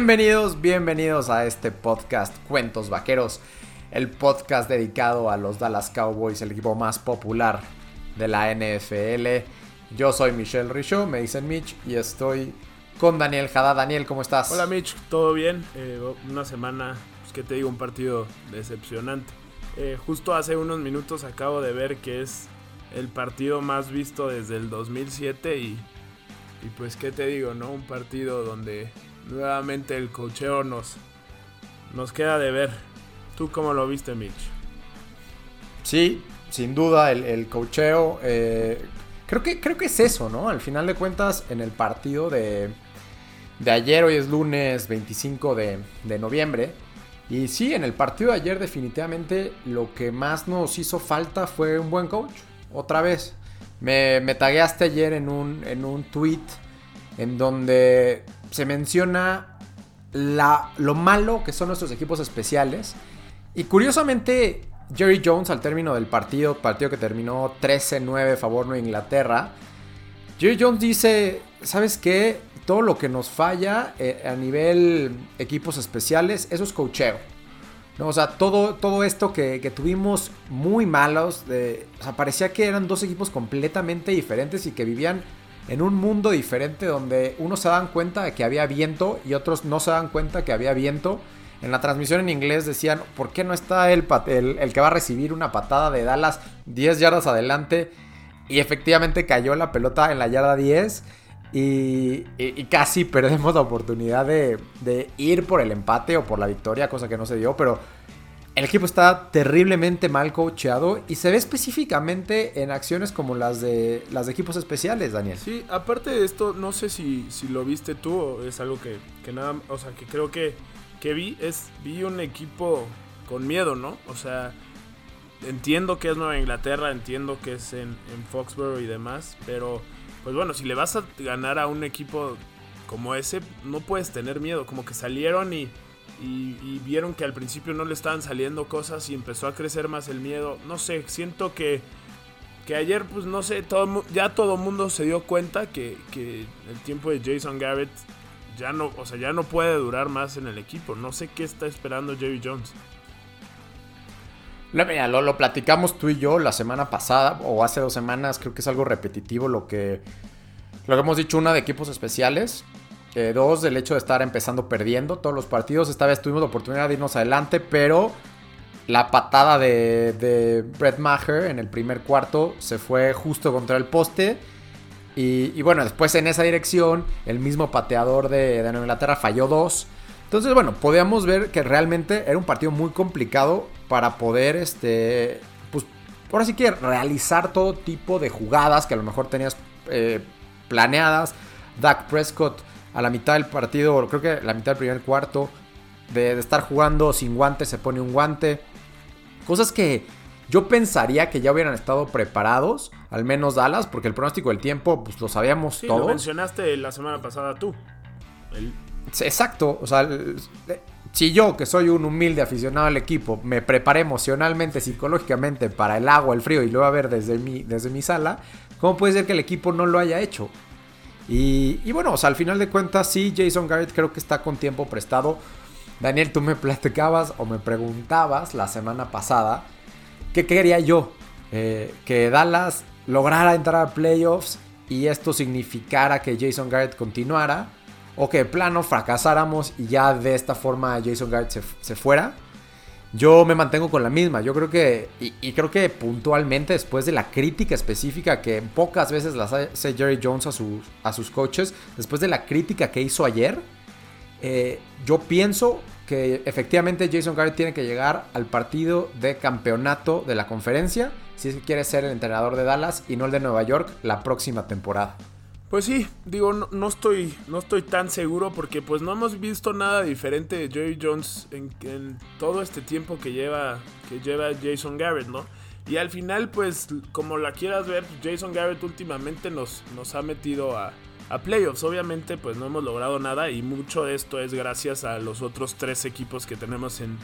Bienvenidos, bienvenidos a este podcast Cuentos Vaqueros, el podcast dedicado a los Dallas Cowboys, el equipo más popular de la NFL. Yo soy Michelle Richaud, me dicen Mitch, y estoy con Daniel Jada. Daniel, ¿cómo estás? Hola Mitch, ¿todo bien? Eh, una semana, pues que te digo, un partido decepcionante. Eh, justo hace unos minutos acabo de ver que es el partido más visto desde el 2007 y, y pues qué te digo, ¿no? Un partido donde nuevamente el cocheo nos, nos queda de ver. ¿Tú cómo lo viste, Mitch? Sí, sin duda, el, el cocheo. Eh, creo, que, creo que es eso, ¿no? Al final de cuentas, en el partido de, de ayer, hoy es lunes 25 de, de noviembre. Y sí, en el partido de ayer definitivamente lo que más nos hizo falta fue un buen coach. Otra vez. Me, me tagueaste ayer en un, en un tweet en donde se menciona la, lo malo que son nuestros equipos especiales. Y curiosamente, Jerry Jones al término del partido, partido que terminó 13-9 favor de Inglaterra, Jerry Jones dice, ¿sabes qué? Todo lo que nos falla eh, a nivel equipos especiales, eso es cocheo. ¿no? O sea, todo, todo esto que, tuvimos muy malos, de, o sea, parecía que eran dos equipos completamente diferentes y que vivían en un mundo diferente donde unos se dan cuenta de que había viento y otros no se dan cuenta que había viento. En la transmisión en inglés decían, ¿por qué no está el, el, que va a recibir una patada de Dallas 10 yardas adelante? Y efectivamente cayó la pelota en la yarda 10 y, y, casi perdemos la oportunidad de, de ir por el empate o por la victoria, cosa que no se dio, pero el equipo está terriblemente mal coacheado y se ve específicamente en acciones como las de las de equipos especiales, Daniel. Sí, aparte de esto, no sé si, lo viste tú o es algo que, nada, o sea, que creo que, que vi, es, vi un equipo con miedo, ¿no? O sea, entiendo que es Nueva Inglaterra, entiendo que es en, en Foxborough y demás, pero pues bueno, si le vas a ganar a un equipo como ese, no puedes tener miedo, como que salieron y y, vieron que al principio no le estaban saliendo cosas y empezó a crecer más el miedo. No sé, siento que, que ayer, pues no sé, todo, ya todo mundo se dio cuenta que, el tiempo de Jason Garrett ya no, o sea, ya no puede durar más en el equipo. No sé qué está esperando Jerry Jones. Mira, lo, lo, platicamos tú y yo la semana pasada o hace dos semanas, creo que es algo repetitivo lo que, lo que hemos dicho, una de equipos especiales. Eh, dos, del hecho de estar empezando perdiendo todos los partidos. Esta vez tuvimos la oportunidad de irnos adelante, pero la patada de, de Brett Maher en el primer cuarto se fue justo contra el poste. Y, bueno, después en esa dirección, el mismo pateador de, de Nueva Inglaterra falló dos. Entonces, bueno, podíamos ver que realmente era un partido muy complicado para poder, este, pues, ahora sí que realizar todo tipo de jugadas que a lo mejor tenías eh, planeadas. Dak Prescott a la mitad del partido, creo que la mitad del primer cuarto, de, estar jugando sin guante, se pone un guante. Cosas que yo pensaría que ya hubieran estado preparados, al menos Dallas, porque el pronóstico del tiempo, pues lo sabíamos sí, todos. Lo mencionaste la semana pasada tú. Exacto, o sea, si yo, que soy un humilde aficionado al equipo, me preparé emocionalmente, psicológicamente para el agua, el frío y lo voy a ver desde mi, desde mi sala, ¿cómo puede ser que el equipo no lo haya hecho? Y, bueno, o sea, al final de cuentas, sí, Jason Garrett creo que está con tiempo prestado. Daniel, tú me platicabas o me preguntabas la semana pasada qué quería yo. Eh, que Dallas lograra entrar a playoffs y esto significara que Jason Garrett continuara. O que de plano fracasáramos y ya de esta forma Jason Garrett se, se fuera. Yo me mantengo con la misma. Yo creo que, y, creo que puntualmente después de la crítica específica que pocas veces las hace Jerry Jones a sus, a sus coaches, después de la crítica que hizo ayer, eh, yo pienso que efectivamente Jason Garrett tiene que llegar al partido de campeonato de la conferencia si es que quiere ser el entrenador de Dallas y no el de Nueva York la próxima temporada. Pues sí, digo, no, estoy, no estoy tan seguro porque pues no hemos visto nada diferente de Jerry Jones en, todo este tiempo que lleva, que lleva Jason Garrett, ¿no? Y al final, pues, como la quieras ver, Jason Garrett últimamente nos, nos ha metido a, playoffs. Obviamente, pues no hemos logrado nada y mucho de esto es gracias a los otros tres equipos que tenemos en,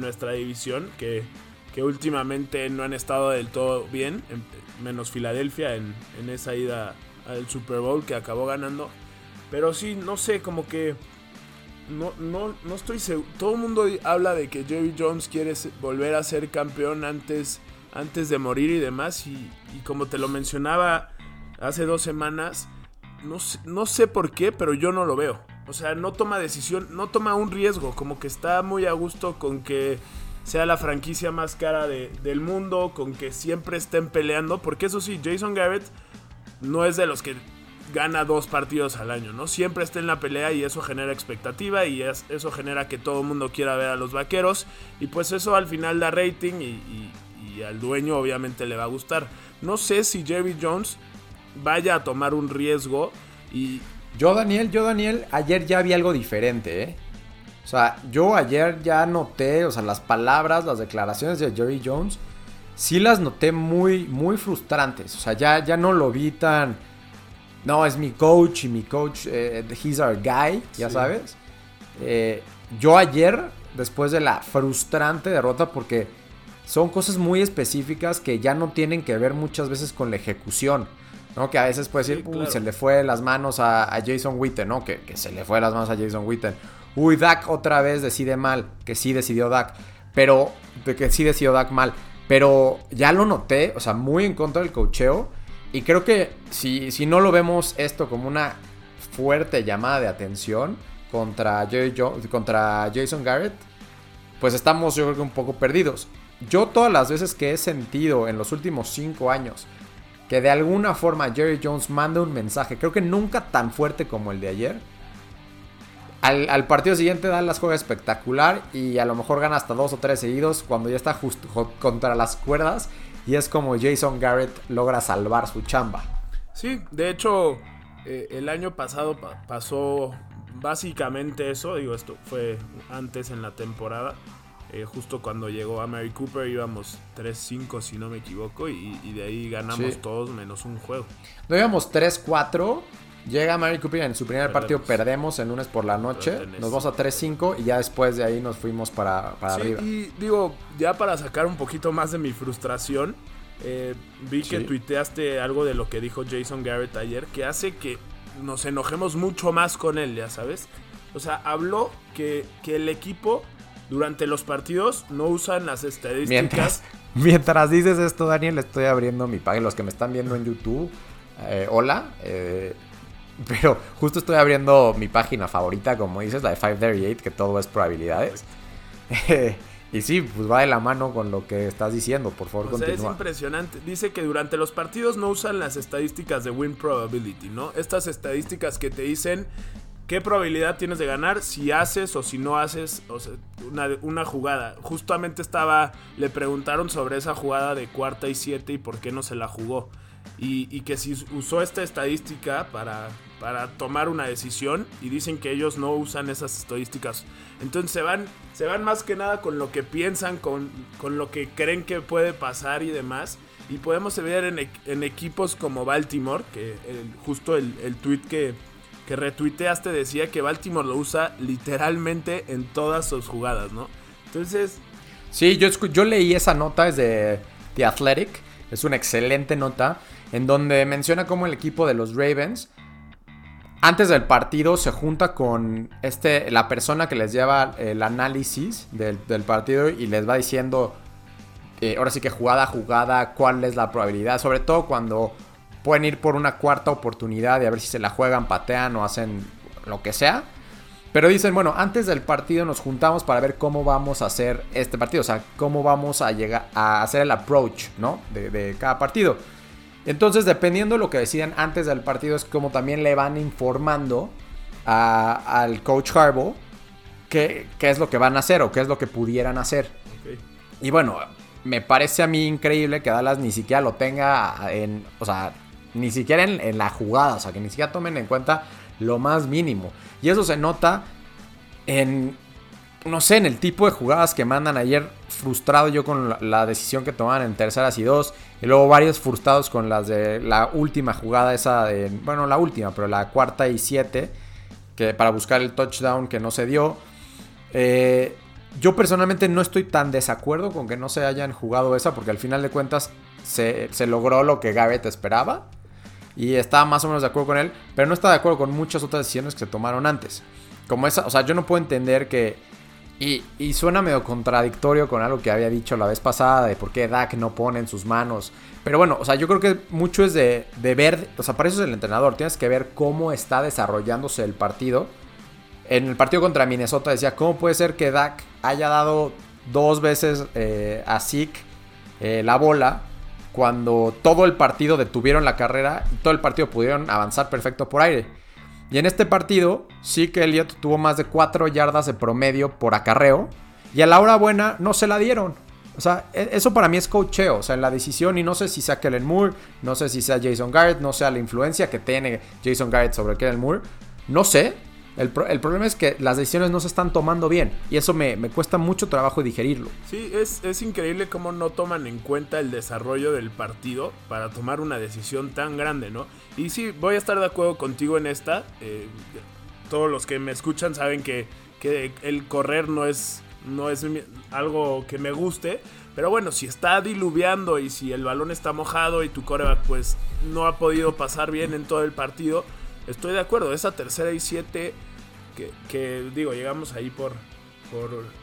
nuestra división que, que, últimamente no han estado del todo bien, menos Filadelfia en, en esa ida al Super Bowl que acabó ganando. Pero sí, no sé, como que no, no, no estoy seguro. Todo el mundo habla de que Jerry Jones quiere volver a ser campeón antes, antes de morir y demás. Y, como te lo mencionaba hace dos semanas, no no sé por qué, pero yo no lo veo. O sea, no toma decisión, no toma un riesgo. Como que está muy a gusto con que sea la franquicia más cara del mundo, con que siempre estén peleando. Porque eso sí, Jason Garrett no es de los que gana dos partidos al año, ¿no? Siempre está en la pelea y eso genera expectativa y eso genera que todo el mundo quiera ver a los vaqueros y pues eso al final da rating y, al dueño obviamente le va a gustar. No sé si Jerry Jones vaya a tomar un riesgo y... Yo Daniel, yo Daniel, ayer ya vi algo diferente, ¿eh? O sea, yo ayer ya noté, o sea, las palabras, las declaraciones de Jerry Jones, sí las noté muy, muy frustrantes. O sea, ya, ya no lo vi tan no, es mi coach y mi coach, eh, he's our guy, ya sabes. Eh, yo ayer, después de la frustrante derrota, porque son cosas muy específicas que ya no tienen que ver muchas veces con la ejecución. ¿no? Que a veces puede decir, uy, se le fue las manos a, Jason Witten, ¿no? Que, se le fue las manos a Jason Witten. Uy, Dak otra vez decide mal, que sí decidió Dak, pero que sí decidió Dak mal. Pero ya lo noté, o sea, muy en contra del cocheo. Y creo que si, si no lo vemos esto como una fuerte llamada de atención contra, contra Jason Garrett, pues estamos yo creo que un poco perdidos. Yo todas las veces que he sentido en los últimos cinco años que de alguna forma Jerry Jones manda un mensaje, creo que nunca tan fuerte como el de ayer, al, partido siguiente da las juega espectacular y a lo mejor gana hasta dos o tres seguidos cuando ya está justo contra las cuerdas y es como Jason Garrett logra salvar su chamba. Sí, de hecho, eh, el año pasado pasó básicamente eso. Digo, esto fue antes en la temporada. Eh, justo cuando llegó a Mary Cooper íbamos 3-5 si no me equivoco y, de ahí ganamos todos menos un juego. No íbamos 3-4 Llega Mary Cooper en su primer partido perdemos el lunes por la noche. Nos vamos a 3-5 y ya después de ahí nos fuimos para, para arriba. Y digo, ya para sacar un poquito más de mi frustración, eh, vi que tuiteaste algo de lo que dijo Jason Garrett ayer que hace que nos enojemos mucho más con él, ya sabes. O sea, habló que, que el equipo durante los partidos no usan las estadísticas. Mientras, mientras dices esto, Daniel, estoy abriendo mi página. Los que me están viendo en YouTube, eh, hola. Eh, pero justo estoy abriendo mi página favorita, como dices, la de 538, que todo es probabilidades. y sí, pues va de la mano con lo que estás diciendo, por favor, o es impresionante. Dice que durante los partidos no usan las estadísticas de win probability, ¿no? Estas estadísticas que te dicen qué probabilidad tienes de ganar si haces o si no haces una, una, jugada. Justamente estaba, le preguntaron sobre esa jugada de cuarta y siete y por qué no se la jugó y, que si usó esta estadística para, para tomar una decisión y dicen que ellos no usan esas estadísticas. Entonces se van, se van más que nada con lo que piensan, con, con lo que creen que puede pasar y demás. Y podemos ver en, en equipos como Baltimore, que justo el, el tweet que, que retuiteaste decía que Baltimore lo usa literalmente en todas sus jugadas, ¿no? Entonces... Sí, yo, yo leí esa nota desde The Athletic, es una excelente nota en donde menciona cómo el equipo de los Ravens antes del partido se junta con este, la persona que les lleva el análisis del, partido y les va diciendo, eh, ahora sí que jugada a jugada, cuál es la probabilidad, sobre todo cuando pueden ir por una cuarta oportunidad y a ver si se la juegan, patean o hacen lo que sea. Pero dicen, bueno, antes del partido nos juntamos para ver cómo vamos a hacer este partido, o sea, cómo vamos a llegar a hacer el approach, ¿no? De, de cada partido. Entonces, dependiendo de lo que deciden antes del partido, es como también le van informando al coach Harbaugh qué, qué, es lo que van a hacer o qué es lo que pudieran hacer. Y bueno, me parece a mí increíble que Dallas ni siquiera lo tenga en, o sea, ni siquiera en, en la jugada, o sea, que ni siquiera tomen en cuenta lo más mínimo. Y eso se nota en no sé, en el tipo de jugadas que mandan ayer, frustrado yo con la, decisión que tomaban en terceras y dos, y luego varios frustrados con las de la última jugada, esa de, bueno, la última, pero la cuarta y siete, que para buscar el touchdown que no se dio. Eh, yo personalmente no estoy tan desacuerdo con que no se hayan jugado esa, porque al final de cuentas se, se logró lo que Garrett esperaba. y estaba más o menos de acuerdo con él, pero no estaba de acuerdo con muchas otras decisiones que se tomaron antes. Como esa, o sea, yo no puedo entender que... Y, suena medio contradictorio con algo que había dicho la vez pasada de por qué Dak no pone en sus manos. Pero bueno, o sea, yo creo que mucho es de, de ver, o sea, para eso es el entrenador, tienes que ver cómo está desarrollándose el partido. En el partido contra Minnesota decía, ¿cómo puede ser que Dak haya dado dos veces eh, a Zeke eh, la bola cuando todo el partido detuvieron la carrera y todo el partido pudieron avanzar perfecto por aire. Y en este partido, sí que Elliott tuvo más de 4 yardas de promedio por acarreo. Y a la hora buena no se la dieron. O sea, e, eso para mí es cocheo. O sea, en la decisión, y no sé si sea Kellen Moore, no sé si sea Jason Garrett, no sé la influencia que tiene Jason Garrett sobre Kellen Moore. No sé, el, problema es que las decisiones no se están tomando bien y eso me, cuesta mucho trabajo digerirlo. Sí, es, increíble cómo no toman en cuenta el desarrollo del partido para tomar una decisión tan grande, ¿no? Y sí, voy a estar de acuerdo contigo en esta. Eh, todos los que me escuchan saben que, que el correr no es, no es algo que me guste. Pero bueno, si está diluviando y si el balón está mojado y tu coreback pues no ha podido pasar bien en todo el partido estoy de acuerdo. Esa tercera y siete, que, digo, llegamos ahí por,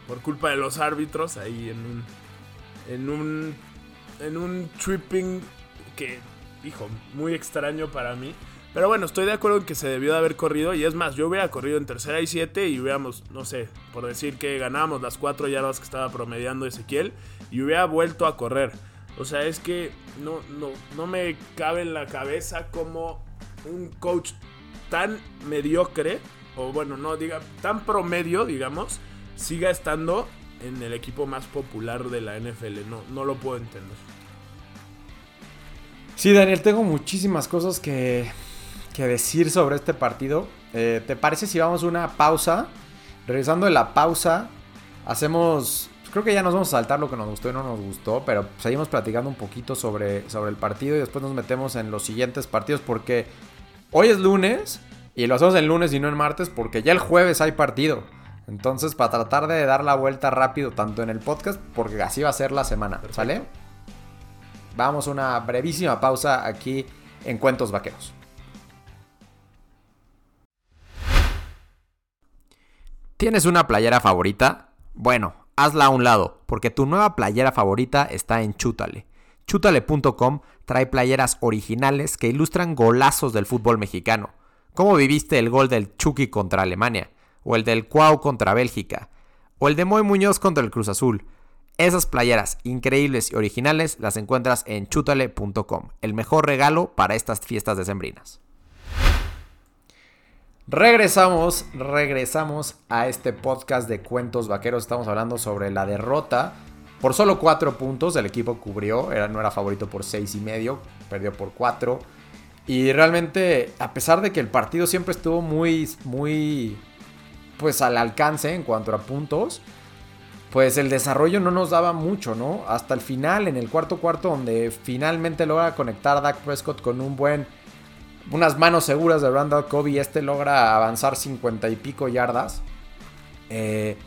por, culpa de los árbitros, ahí en un, en un, en un tripping que, hijo, muy extraño para mí. Pero bueno, estoy de acuerdo en que se debió de haber corrido. Y es más, yo hubiera corrido en tercera y siete y hubiéramos, no sé, por decir que ganábamos las cuatro yardas que estaba promediando Ezequiel y hubiera vuelto a correr. O sea, es que no, no, no me cabe en la cabeza como un coach tan mediocre, o bueno, no diga, tan promedio, digamos, siga estando en el equipo más popular de la NFL. No, no lo puedo entender. Sí, Daniel, tengo muchísimas cosas que, que decir sobre este partido. Eh, ¿Te parece si vamos a una pausa? Regresando de la pausa, hacemos creo que ya nos vamos a saltar lo que nos gustó y no nos gustó, pero seguimos platicando un poquito sobre, sobre el partido y después nos metemos en los siguientes partidos porque Hoy es lunes y lo hacemos el lunes y no en martes porque ya el jueves hay partido. Entonces, para tratar de dar la vuelta rápido tanto en el podcast, porque así va a ser la semana, ¿sale? Vamos a una brevísima pausa aquí en Cuentos Vaqueros. ¿Tienes una playera favorita? Bueno, hazla a un lado, porque tu nueva playera favorita está en Chútale. Chútale.com trae playeras originales que ilustran golazos del fútbol mexicano. ¿Cómo viviste el gol del Chucky contra Alemania? ¿O el del Cuau contra Bélgica? ¿O el de Moy Muñoz contra el Cruz Azul? Esas playeras increíbles y originales las encuentras en chutale.com, el mejor regalo para estas fiestas decembrinas. Regresamos, regresamos a este podcast de cuentos vaqueros. Estamos hablando sobre la derrota por solo cuatro puntos el equipo cubrió, era, no era favorito por seis y medio, perdió por cuatro. Y realmente, a pesar de que el partido siempre estuvo muy, muy, pues al alcance en cuanto a puntos, pues el desarrollo no nos daba mucho, ¿no? Hasta el final, en el cuarto cuarto, donde finalmente logra conectar Dak Prescott con un buen, unas manos seguras de Randall Kobe, este logra avanzar cincuenta y pico yardas. Eh,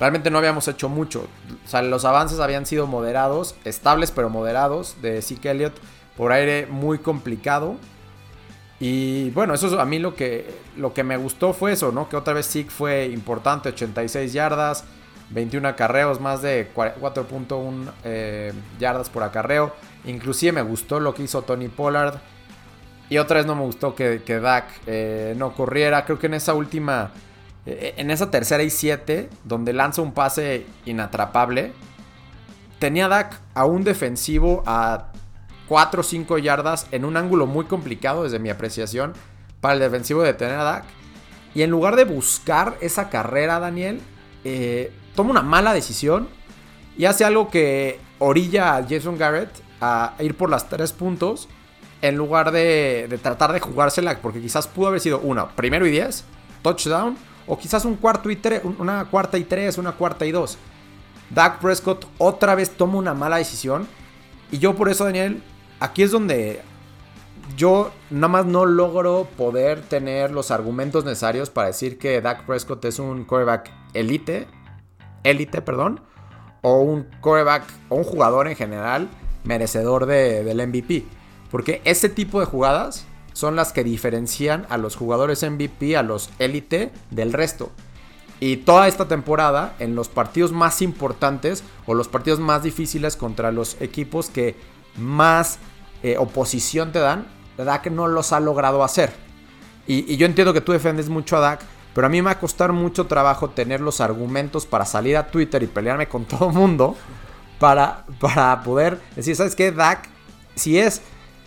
realmente no habíamos hecho mucho. O sea, los avances habían sido moderados, estables pero moderados, de Zeke Elliott por aire muy complicado. Y bueno, eso es a mí lo que, lo que me gustó fue eso, ¿no? Que otra vez Zeke fue importante, 86 yardas, 21 acarreos, más de 4.1 eh, yardas por acarreo. Inclusive me gustó lo que hizo Tony Pollard. Y otra vez no me gustó que, que Dak eh, no corriera. Creo que en esa última en esa tercera y siete, donde lanza un pase inatrapable, tenía Dak a un defensivo a 4 o 5 yardas en un ángulo muy complicado desde mi apreciación para el defensivo de tener a Dak. Y en lugar de buscar esa carrera, Daniel, eh, toma una mala decisión y hace algo que orilla a Jason Garrett a ir por las 3 puntos en lugar de, de tratar de jugársela, porque quizás pudo haber sido una, primero y 10, touchdown, o quizás un cuarto y tres, una cuarta y tres, una cuarta y dos. Dak Prescott otra vez toma una mala decisión. Y yo por eso, Daniel, aquí es donde yo nada más no logro poder tener los argumentos necesarios para decir que Dak Prescott es un quarterback elite, élite, perdón, o un quarterback o un jugador en general merecedor del MVP. Porque ese tipo de jugadas son las que diferencian a los jugadores MVP, a los élite del resto. Y toda esta temporada, en los partidos más importantes o los partidos más difíciles contra los equipos que más eh, oposición te dan, Dak no los ha logrado hacer. Y, yo entiendo que tú defendes mucho a Dak, pero a mí me va a costar mucho trabajo tener los argumentos para salir a Twitter y pelearme con todo el mundo para, para poder decir, ¿sabes qué? Dak sí es,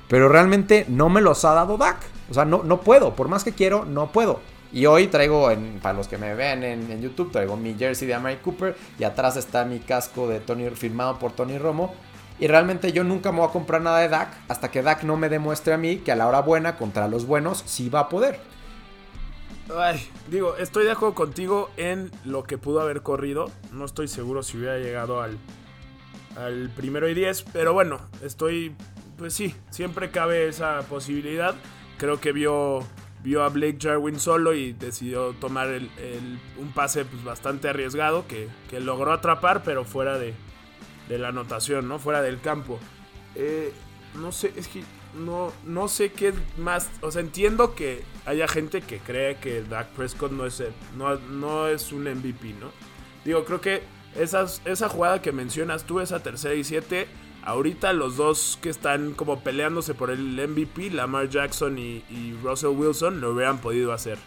pero realmente no me los ha dado Dak. O sea, no, no puedo, por más que quiero, no puedo. Y hoy traigo, en, para los que me ven en, YouTube, traigo mi jersey de Amari Cooper y atrás está mi casco de Tony, firmado por Tony Romo. Y realmente yo nunca me voy a comprar nada de Dak hasta que Dak no me demuestre a mí que a la hora buena contra los buenos sí va a poder. Ay, digo, estoy de acuerdo contigo en lo que pudo haber corrido. No estoy seguro si hubiera llegado al, al primero y diez, pero bueno, estoy, pues sí, siempre cabe esa posibilidad. Creo que vio vio a Blake Jarwin solo y decidió tomar un pase pues, bastante arriesgado que, logró atrapar, pero fuera de, la anotación, ¿no? Fuera del campo. Eh, no sé, es que no, no sé qué más. O sea, entiendo que haya gente que cree que Dak Prescott no es, no, no es un MVP, ¿no? Digo, creo que esa jugada que mencionas tú, esa tercera y siete Ahorita los dos que están como peleándose por el MVP, Lamar Jackson y, Russell Wilson, lo hubieran podido hacer.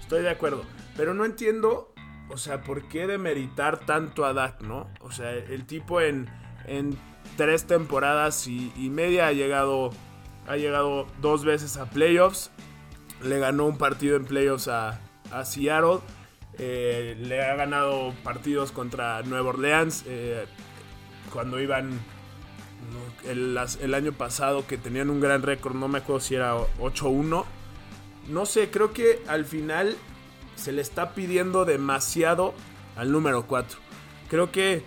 Estoy de acuerdo. Pero no entiendo, o sea, por qué demeritar tanto a Dak, ¿no? O sea, el tipo en, en tres temporadas y, media ha llegado, ha llegado dos veces a playoffs. Le ganó un partido en playoffs a, Seattle. Eh, le ha ganado partidos contra Nueva Orleans. Eh, cuando iban el, año pasado que tenían un gran récord, no me acuerdo si era 8-1. No sé, creo que al final se le está pidiendo demasiado al número 4. Creo que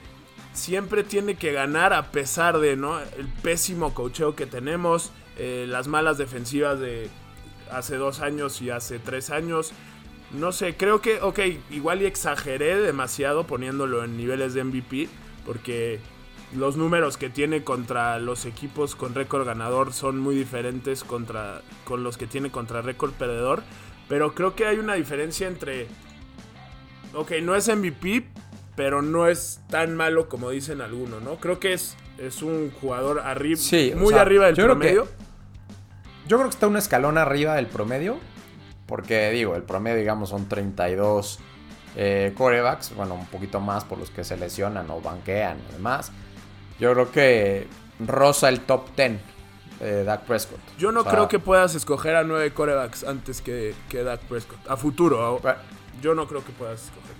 siempre tiene que ganar a pesar de ¿no? el pésimo cocheo que tenemos, eh, las malas defensivas de hace dos años y hace tres años. No sé, creo que, ok, igual y exageré demasiado poniéndolo en niveles de MVP, porque los números que tiene contra los equipos con récord ganador son muy diferentes contra, con los que tiene contra récord perdedor. Pero creo que hay una diferencia entre... Ok, no es MVP, pero no es tan malo como dicen algunos, ¿no? Creo que es, es un jugador arriba, muy arriba del promedio. yo creo que está un escalón arriba del promedio. Porque digo, el promedio, digamos, son 32 eh, corebacks. Bueno, un poquito más por los que se lesionan o banquean y demás. Yo creo que rosa el top 10 de Dak Prescott. Yo no creo que puedas escoger a nueve corebacks antes que, que Dak Prescott. A futuro. yo no creo que puedas escogerlos.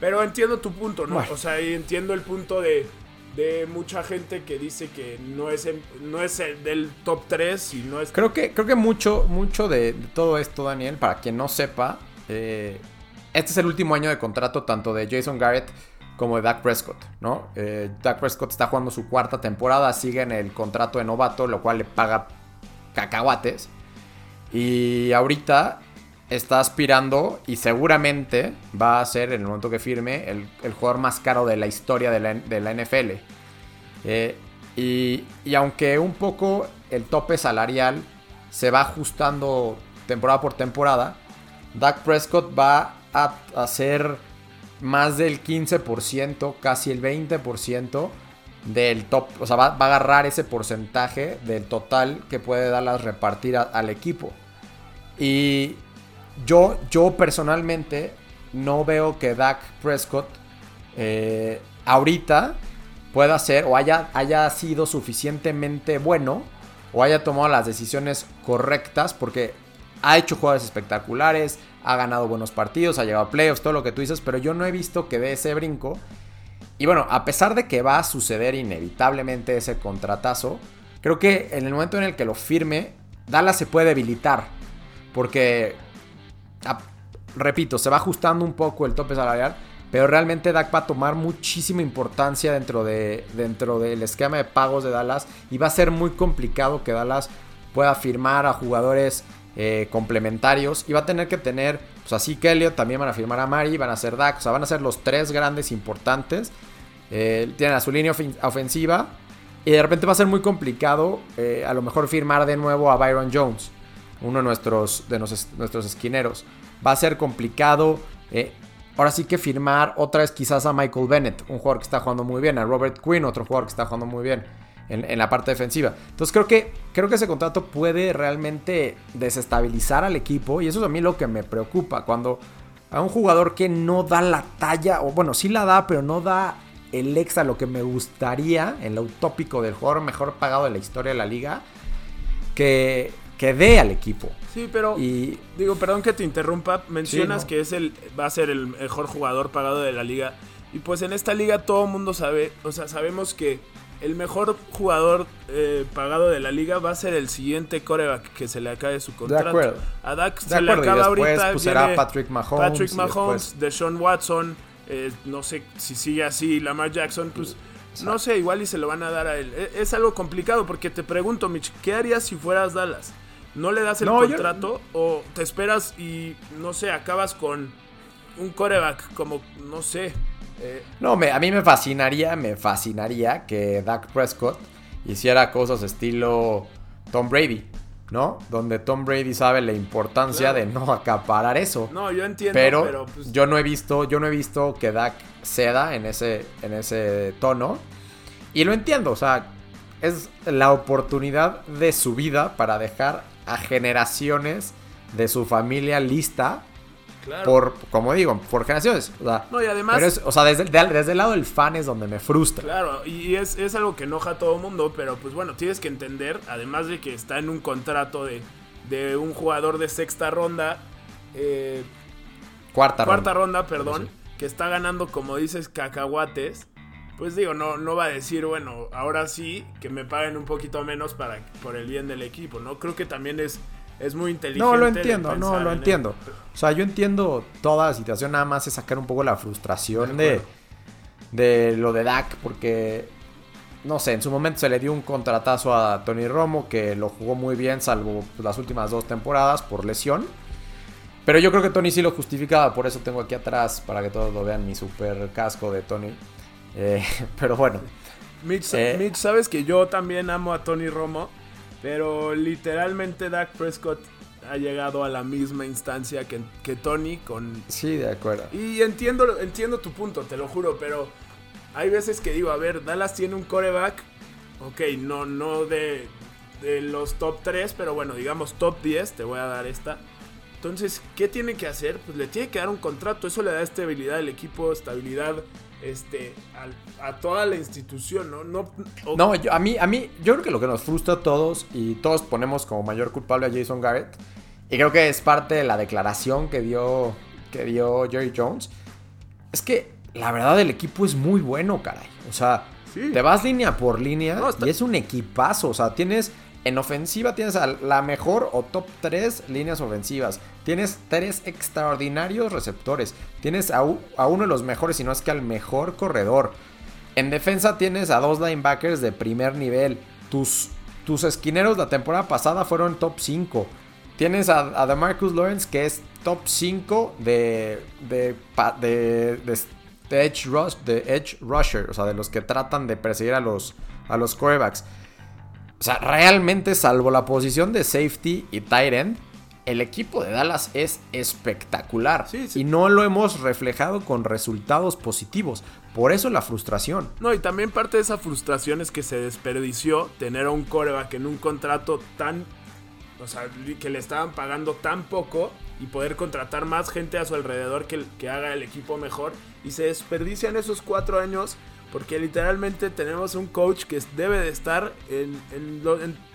Pero entiendo tu punto, ¿no? O sea, entiendo el punto de, de mucha gente que dice que no es, no es el del top 3 y no es... Creo que, creo que mucho, mucho de, todo esto, Daniel, para quien no sepa, eh, este es el último año de contrato tanto de Jason Garrett como de Dak Prescott, ¿no? Eh, Dak Prescott está jugando su cuarta temporada, sigue en el contrato de novato, lo cual le paga cacahuates. Y ahorita está aspirando y seguramente va a ser, en el momento que firme, el, jugador más caro de la historia de la, NFL. Eh, y, y, aunque un poco el tope salarial se va ajustando temporada por temporada, Dak Prescott va a hacer más del 15%, casi el 20% del top. O sea, va, a agarrar ese porcentaje del total que puede Dallas repartir al equipo. Y yo, yo personalmente no veo que Dak Prescott eh, ahorita pueda ser o haya, haya sido suficientemente bueno o haya tomado las decisiones correctas porque ha hecho jugadores espectaculares, ha ganado buenos partidos, ha llegado a playoffs, todo lo que tú dices, pero yo no he visto que dé ese brinco. Y bueno, a pesar de que va a suceder inevitablemente ese contratazo, creo que en el momento en el que lo firme, Dallas se puede debilitar. Porque, repito, se va ajustando un poco el tope salarial, pero realmente Dak va a tomar muchísima importancia dentro, de, dentro del esquema de pagos de Dallas y va a ser muy complicado que Dallas pueda firmar a jugadores eh, complementarios. Y va a tener que tener, pues así que Elliot también van a firmar a Mari, van a ser Dak, o sea, van a ser los tres grandes importantes. Eh, tienen a su línea ofensiva. Y de repente va a ser muy complicado eh, a lo mejor firmar de nuevo a Byron Jones. uno de nuestros, de nuestros esquineros. Va a ser complicado. Ahora sí que firmar otra vez quizás a Michael Bennett, un jugador que está jugando muy bien, a Robert Quinn, otro jugador que está jugando muy bien en, la parte defensiva. Entonces creo que, creo que ese contrato puede realmente desestabilizar al equipo y eso es a mí lo que me preocupa. Cuando a un jugador que no da la talla, o bueno, sí la da, pero no da el extra, lo que me gustaría, en lo utópico del jugador mejor pagado de la historia de la liga, que, que dé al equipo. Sí, pero y, digo, perdón que te interrumpa, mencionas que es el va a ser el mejor jugador pagado de la liga y pues en esta liga todo el mundo sabe, o sea, sabemos que el mejor jugador eh, pagado de la liga va a ser el siguiente coreback que se le acabe su contrato. De acuerdo. A Dak se le acaba ahorita. Pues, será Patrick Mahomes. Patrick Mahomes, Deshaun Watson. Eh, no sé si sigue así Lamar Jackson. Pues no sé, igual y se lo van a dar a él. E, es, algo complicado porque te pregunto, Mitch, ¿qué harías si fueras Dallas? ¿No le das el contrato o te esperas y no sé, acabas con un coreback como, no sé, eh, no, me, a mí me fascinaría, me fascinaría que Dak Prescott hiciera cosas estilo Tom Brady, ¿no? Donde Tom Brady sabe la importancia de no acaparar eso. No, yo entiendo, pero, pues, yo no he visto, yo no he visto que Dak ceda en ese, en ese tono. Y lo entiendo, o sea, es la oportunidad de su vida para dejar a generaciones de su familia lista por, como digo, por generaciones. O sea, no, y además. o sea, desde, desde, el lado del fan es donde me frustra. Claro, y es, es, algo que enoja a todo mundo, pero pues bueno, tienes que entender, además de que está en un contrato de, de un jugador de sexta ronda. Eh, cuarta, cuarta ronda. perdón. Que está ganando, como dices, cacahuates. Pues digo, no, no va a decir, bueno, ahora sí, que me paguen un poquito menos para, por el bien del equipo, ¿no? Creo que también es es muy inteligente. No, lo entiendo, no, lo entiendo. O sea, yo entiendo toda la situación, nada más es sacar un poco la frustración de, de, lo de Dak, porque, no sé, en su momento se le dio un contratazo a Tony Romo, que lo jugó muy bien, salvo las últimas dos temporadas por lesión. Pero yo creo que Tony sí lo justificaba, por eso tengo aquí atrás, para que todos lo vean, mi super casco de Tony. Eh, pero bueno. Mitch, eh, Mitch, sabes que yo también amo a Tony Romo. Pero literalmente Dak Prescott ha llegado a la misma instancia que, que Tony con... Sí, de acuerdo. Y entiendo, entiendo tu punto, te lo juro, pero hay veces que digo, a ver, Dallas tiene un coreback, ok, no, no de, de los top 3, pero bueno, digamos top 10, te voy a dar esta. Entonces, ¿qué tiene que hacer? Pues le tiene que dar un contrato, eso le da estabilidad al equipo, estabilidad este, a, toda la institución, ¿no? No, no a, mí, a mí, yo creo que lo que nos frustra a todos y todos ponemos como mayor culpable a Jason Garrett, y creo que es parte de la declaración que dio, que dio Jerry Jones, es que la verdad el equipo es muy bueno, caray. O sea, te vas línea por línea y es un equipazo. O sea, tienes en ofensiva tienes a la mejor o top 3 líneas ofensivas. Tienes tres extraordinarios receptores. Tienes a, uno de los mejores, si no es que al mejor corredor. En defensa tienes a dos linebackers de primer nivel. Tus, tus esquineros la temporada pasada fueron top 5. Tienes a, DeMarcus Lawrence que es top 5 de, de, de, edge rush, de edge rusher. O sea, de los que tratan de perseguir a los, a los quarterbacks. O sea, realmente, salvo la posición de safety y tight end, el equipo de Dallas es espectacular. Y no lo hemos reflejado con resultados positivos. Por eso la frustración. No, y también parte de esa frustración es que se desperdició tener a un coreback en un contrato tan. O sea, que le estaban pagando tan poco y poder contratar más gente a su alrededor que, que haga el equipo mejor. Y se desperdician esos cuatro años porque literalmente tenemos un coach que debe de estar en,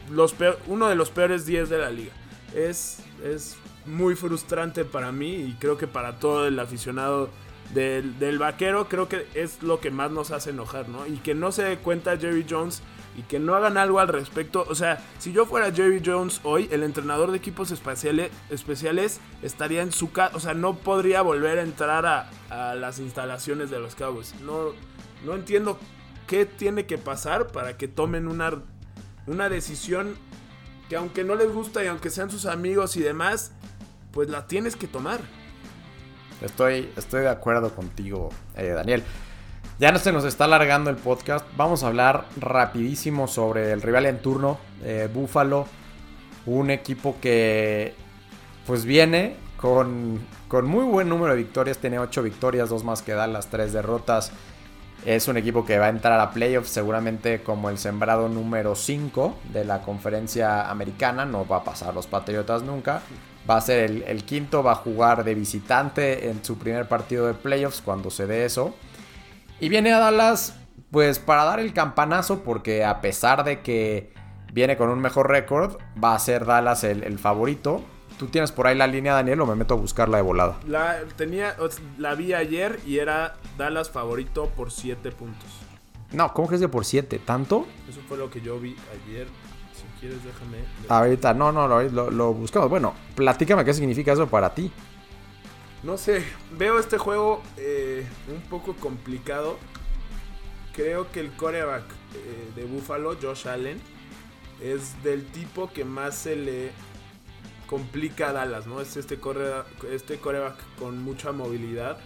los uno de los peores 10 de la liga. Es, es muy frustrante para mí y creo que para todo el aficionado del, del, vaquero, creo que es lo que más nos hace enojar, ¿no? Y que no se dé cuenta Jerry Jones y que no hagan algo al respecto. O sea, si yo fuera Jerry Jones hoy, el entrenador de equipos especiales, especiales estaría en su casa, o sea, no podría volver a entrar a, a las instalaciones de los Cowboys. No, no entiendo qué tiene que pasar para que tomen una, una decisión que aunque no les gusta y aunque sean sus amigos y demás, pues la tienes que tomar. Estoy, estoy de acuerdo contigo, eh, Daniel. Ya no se nos está alargando el podcast. Vamos a hablar rapidísimo sobre el rival en turno, eh, Buffalo. Un equipo que pues viene con, con muy buen número de victorias. Tiene 8 victorias, 2 más que Dallas, 3 derrotas. Es un equipo que va a entrar a playoffs seguramente como el sembrado número 5 de la conferencia americana. No va a pasar los Patriotas nunca. Va a ser el, quinto, va a jugar de visitante en su primer partido de playoffs cuando se dé eso. Y viene a Dallas pues para dar el campanazo porque a pesar de que viene con un mejor récord, va a ser Dallas el favorito. ¿Tú tienes por ahí la línea, Daniel, o me meto a buscarla de volada? La, tenía, la vi ayer y era Dallas favorito por 7 puntos. No, ¿cómo que es de por 7? ¿Tanto? Eso fue lo que yo vi ayer. Si quieres, déjame. Ahorita, no, no, lo, lo, buscamos. Bueno, platícame qué significa eso para ti. No sé, veo este juego eh, un poco complicado. Creo que el coreback eh, de Buffalo, Josh Allen, es del tipo que más se le complica a Dallas, ¿no? Es este, este coreback con mucha movilidad.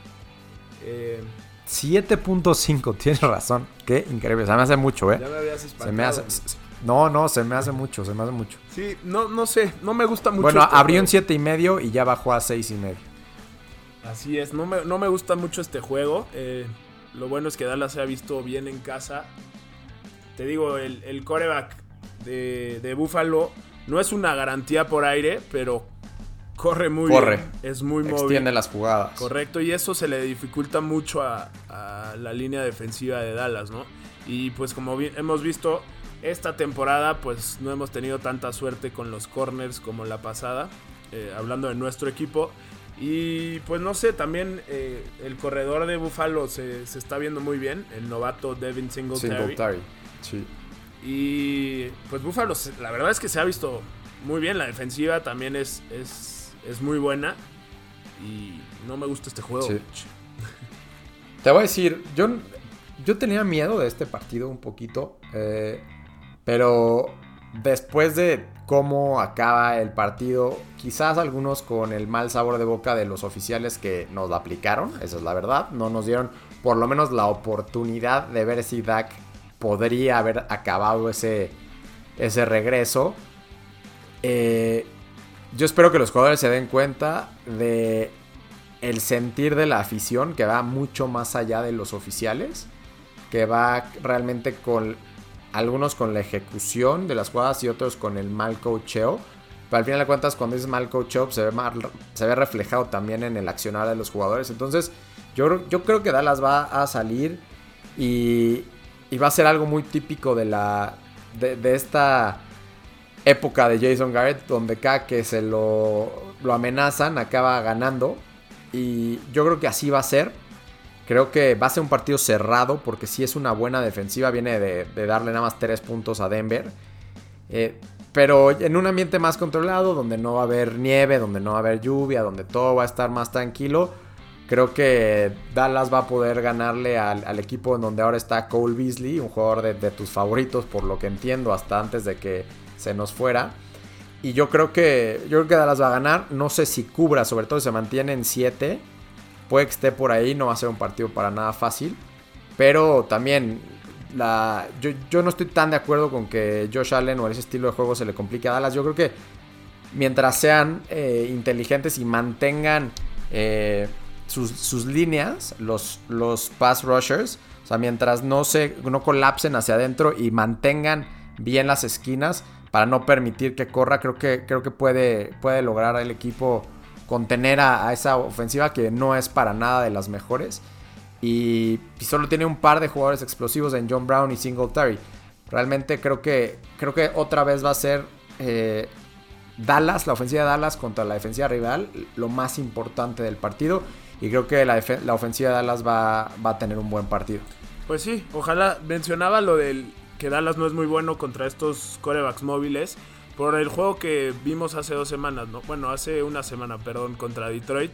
Eh, 7.5, tienes razón. Qué increíble. Se me hace mucho, ¿eh? Ya me habías espantado. Se me hace, no, no, se me hace mucho, se me hace mucho. Sí, no, no sé, no me gusta mucho. Bueno, este abrió en 7 y medio y ya bajó a 6 y medio. Así es, no me, no me gusta mucho este juego. Eh, lo bueno es que Dallas se ha visto bien en casa. Te digo, el, el coreback de, de Buffalo no es una garantía por aire, pero corre muy corre. bien. Es muy móvil. Extiende las jugadas. Correcto, y eso se le dificulta mucho a, a la línea defensiva de Dallas, ¿no? Y pues como hemos visto, esta temporada pues no hemos tenido tanta suerte con los corners como la pasada, eh, hablando de nuestro equipo. Y pues no sé, también eh, el corredor de Buffalo se, se, está viendo muy bien, el novato Devin Singletary. Singletary, sí. Y pues Buffalo, la verdad es que se ha visto muy bien. La defensiva también es, es, es muy buena. Y no me gusta este juego. Te voy a decir, yo, yo tenía miedo de este partido un poquito. Eh, pero después de cómo acaba el partido, quizás algunos con el mal sabor de boca de los oficiales que nos la aplicaron, esa es la verdad. No nos dieron por lo menos la oportunidad de ver si Dak podría haber acabado ese, ese regreso. Eh, yo espero que los jugadores se den cuenta de el sentir de la afición que va mucho más allá de los oficiales, que va realmente con algunos con la ejecución de las jugadas y otros con el mal coacheo. Pero al final de cuentas, cuando es mal coacheo, se ve, mal, se ve reflejado también en el accionar de los jugadores. Entonces, yo, yo creo que Dallas va a salir y, y va a ser algo muy típico de la de, esta época de Jason Garrett donde cada que se lo, lo amenazan acaba ganando. Y yo creo que así va a ser. Creo que va a ser un partido cerrado porque sí es una buena defensiva. Viene de, darle nada más 3 puntos a Denver. Eh, pero en un ambiente más controlado donde no va a haber nieve donde no va a haber lluvia donde todo va a estar más tranquilo Creo que Dallas va a poder ganarle al, al, equipo en donde ahora está Cole Beasley, un jugador de, de, tus favoritos, por lo que entiendo, hasta antes de que se nos fuera. Y yo creo que yo creo que Dallas va a ganar. No sé si cubra, sobre todo si se mantiene en 7. Puede que esté por ahí, no va a ser un partido para nada fácil. Pero también la, yo, yo no estoy tan de acuerdo con que Josh Allen o ese estilo de juego se le complique a Dallas. Yo creo que mientras sean eh, inteligentes y mantengan... Eh, sus, sus, líneas, los, los pass rushers, o sea, mientras no se no colapsen hacia adentro y mantengan bien las esquinas para no permitir que corra, creo que, creo que puede, puede lograr el equipo contener a, a, esa ofensiva que no es para nada de las mejores. Y, solo tiene un par de jugadores explosivos en John Brown y Singletary. Realmente creo que, creo que otra vez va a ser eh, Dallas, la ofensiva de Dallas contra la defensiva rival, lo más importante del partido. Y creo que la, la ofensiva de Dallas va, va, a tener un buen partido. Pues sí, ojalá mencionaba lo del que Dallas no es muy bueno contra estos corebacks móviles. Por el juego que vimos hace dos semanas, ¿no? Bueno, hace una semana, perdón, contra Detroit.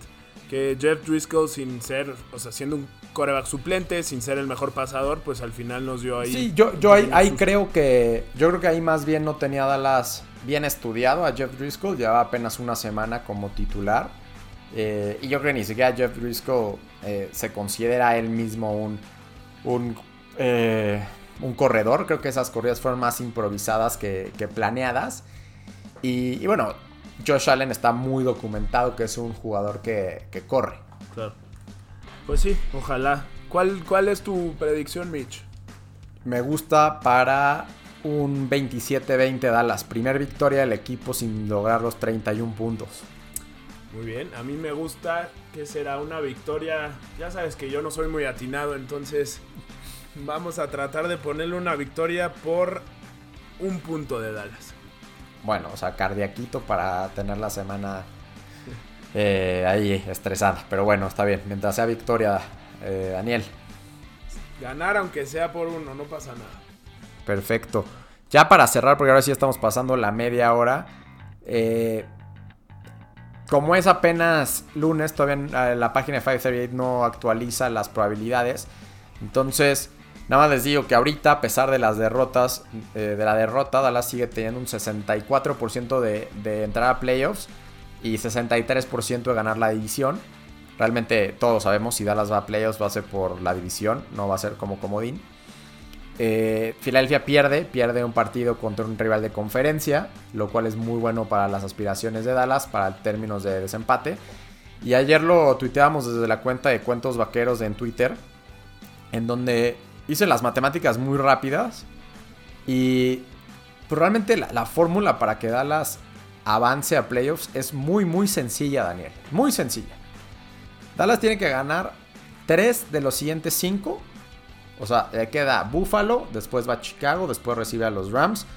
Que Jeff Driscoll, sin ser, o sea, siendo un coreback suplente, sin ser el mejor pasador, pues al final nos dio ahí. Sí, yo, yo ahí, ahí creo que. Yo creo que ahí más bien no tenía Dallas bien estudiado a Jeff Driscoll. Llevaba apenas una semana como titular. Eh, y yo creo que ni siquiera Jeff Driscoll eh, se considera él mismo un, un, eh, un, corredor. Creo que esas corridas fueron más improvisadas que, que, planeadas. Y, bueno, Josh Allen está muy documentado que es un jugador que, corre. Claro. Pues sí, ojalá. ¿Cuál, ¿Cuál es tu predicción, Mitch? Me gusta para un 27-20 Dallas. Primer victoria del equipo sin lograr los 31 puntos. Muy bien, a mí me gusta que será una victoria. Ya sabes que yo no soy muy atinado, entonces vamos a tratar de ponerle una victoria por un punto de Dallas. Bueno, o sea, cardiaquito para tener la semana eh, ahí estresada. Pero bueno, está bien. Mientras sea victoria, eh, Daniel. Ganar aunque sea por uno, no pasa nada. Perfecto. Ya para cerrar, porque ahora sí estamos pasando la media hora. Eh, como es apenas lunes, todavía la página de 538 no actualiza las probabilidades. Entonces, nada más les digo que ahorita, a pesar de las derrotas, eh, de la derrota, Dallas sigue teniendo un 64% de, de entrar a playoffs y 63% de ganar la división. Realmente todos sabemos si Dallas va a playoffs va a ser por la división, no va a ser como comodín. Eh, Filadelfia pierde, pierde un partido contra un rival de conferencia, lo cual es muy bueno para las aspiraciones de Dallas, para términos de desempate. Y ayer lo tuiteábamos desde la cuenta de Cuentos Vaqueros en Twitter, en donde hice las matemáticas muy rápidas y pues, realmente la, la fórmula para que Dallas avance a playoffs es muy muy sencilla, Daniel. Muy sencilla. Dallas tiene que ganar 3 de los siguientes 5 o sea, le queda Buffalo, después va a Chicago, después recibe a los Rams,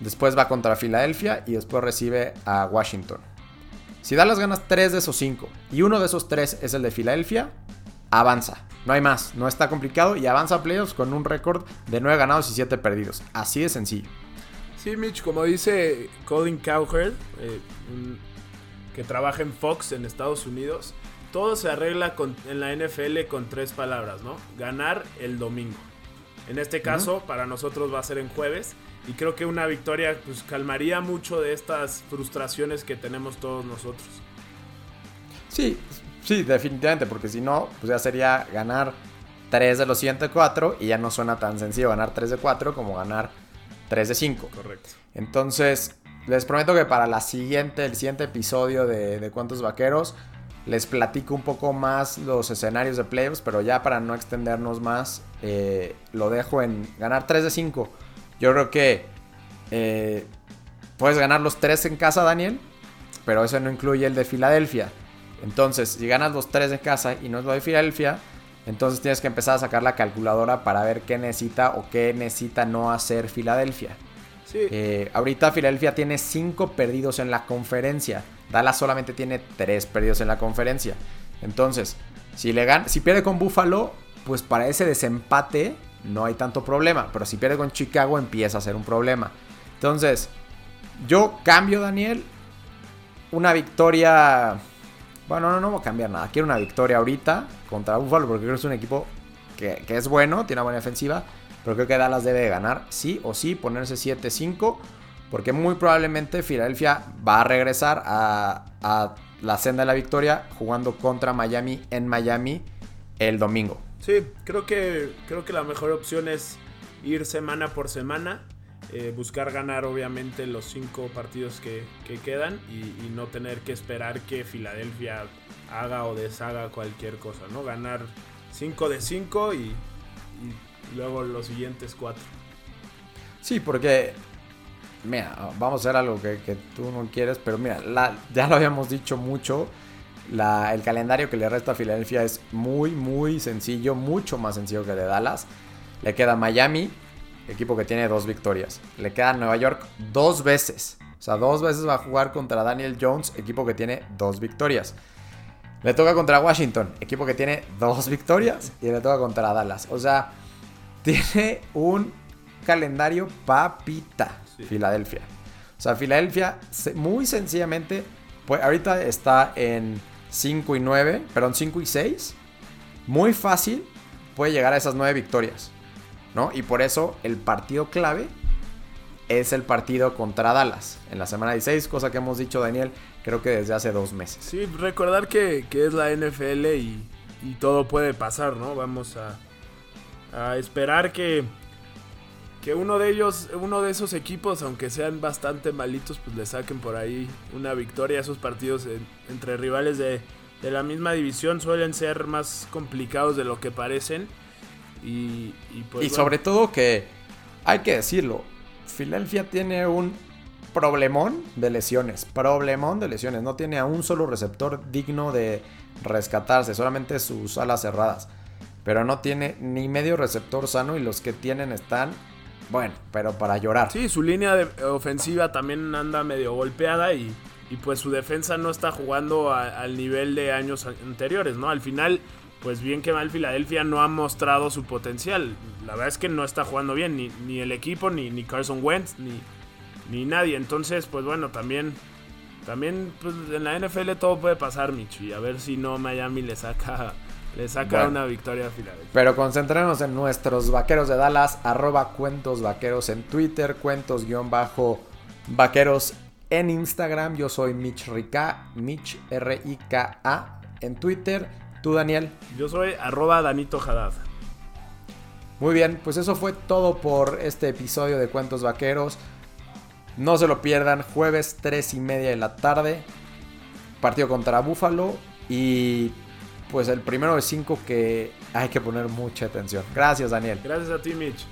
después va contra Filadelfia y después recibe a Washington. Si Dallas ganas 3 de esos 5 y uno de esos 3 es el de Filadelfia, avanza. No hay más, no está complicado y avanza a playoffs con un récord de 9 ganados y 7 perdidos. Así de sencillo. Sí, Mitch, como dice Colin Cowherd, eh, que trabaja en Fox en Estados Unidos, todo se arregla en la NFL con tres palabras, ¿no? Ganar el domingo. En este caso, para nosotros va a ser en jueves. Y creo que una victoria pues, calmaría mucho de estas frustraciones que tenemos todos nosotros. Sí, sí, definitivamente, porque si no, pues ya sería ganar 3 de los siguientes 4 y ya no suena tan sencillo ganar 3 de 4 como ganar 3 de 5. Correcto. Entonces, les prometo que para la siguiente, el siguiente episodio de, de Cuántos Vaqueros, les platico un poco más los escenarios de playoffs, pero ya para no extendernos más, eh, lo dejo en ganar 3 de 5. Yo creo que eh, puedes ganar los 3 en casa, Daniel, pero eso no incluye el de Filadelfia. Entonces, si ganas los 3 en casa y no es lo de Filadelfia, entonces tienes que empezar a sacar la calculadora para ver qué necesita o qué necesita no hacer Filadelfia. Eh, ahorita Filadelfia tiene 5 perdidos en la conferencia. Dallas solamente tiene 3 perdidos en la conferencia. Entonces, si, le si pierde con Buffalo, pues para ese desempate no hay tanto problema. Pero si pierde con Chicago empieza a ser un problema. Entonces, yo cambio, Daniel. Una victoria... Bueno, no, no voy a cambiar nada. Quiero una victoria ahorita contra Buffalo porque creo que es un equipo que, que es bueno, tiene una buena defensiva. Pero creo que Dallas debe ganar sí o sí, ponerse 7-5. Porque muy probablemente Filadelfia va a regresar a, la senda de la victoria jugando contra Miami en Miami el domingo. Sí, creo que, creo que la mejor opción es ir semana por semana. Eh, buscar ganar obviamente los cinco partidos que, quedan y, no tener que esperar que Filadelfia haga o deshaga cualquier cosa, ¿no? Ganar 5 de 5 y luego los siguientes cuatro. Sí, porque, mira, vamos a hacer algo que, tú no quieres, pero mira, ya lo habíamos dicho mucho. el calendario que le resta a Filadelfia es muy, muy sencillo, mucho más sencillo que el de Dallas. Le queda Miami, equipo que tiene dos victorias. Le queda Nueva York dos veces. O sea, dos veces va a jugar contra Daniel Jones, equipo que tiene dos victorias. Le toca contra Washington, equipo que tiene dos victorias. Y le toca contra Dallas. O sea, tiene un calendario papita, Filadelfia. O sea, Filadelfia, muy sencillamente, pues ahorita está en 5 y 9, perdón, 5 y 6. Muy fácil puede llegar a esas 9 victorias, ¿no? Y por eso el partido clave es el partido contra Dallas en la semana 16, cosa que hemos dicho, Daniel, creo que desde hace dos meses. Sí, recordar que, es la NFL y, y todo puede pasar, ¿no? Vamos a, a esperar que, que uno de ellos, uno de esos equipos, aunque sean bastante malitos, pues le saquen por ahí una victoria. Esos partidos entre rivales de, de, la misma división suelen ser más complicados de lo que parecen. Y, y, pues, sobre todo que, hay que decirlo, Filadelfia tiene un problemón de lesiones. Problemón de lesiones. No tiene a un solo receptor digno de rescatarse, solamente sus alas cerradas. Pero no tiene ni medio receptor sano y los que tienen están bueno, pero para llorar. Sí, su línea de ofensiva también anda medio golpeada y, pues su defensa no está jugando al nivel de años anteriores, ¿no? Al final, pues bien que mal Filadelfia no ha mostrado su potencial. La verdad es que no está jugando bien, ni, ni el equipo, ni, ni Carson Wentz, ni, ni nadie. Entonces, pues bueno, también, también pues, en la NFL todo puede pasar, Michi. Y a ver si no Miami le saca le saca una victoria a Filadelfia. Pero concentrémonos en nuestros vaqueros de Dallas, arroba cuentos vaqueros en Twitter, cuentos guion bajo vaqueros en Instagram. Yo soy Mitch Rica, Mitch R-I-K-A en Twitter. ¿Tú, Daniel? Yo soy arroba Danito Haddad. Muy bien, pues eso fue todo por este episodio de Cuentos Vaqueros. No se lo pierdan, jueves 3 y media de la tarde. Partido contra Búfalo. Y pues el primero de cinco que hay que poner mucha atención. Gracias, Daniel. Gracias a ti, Mitch.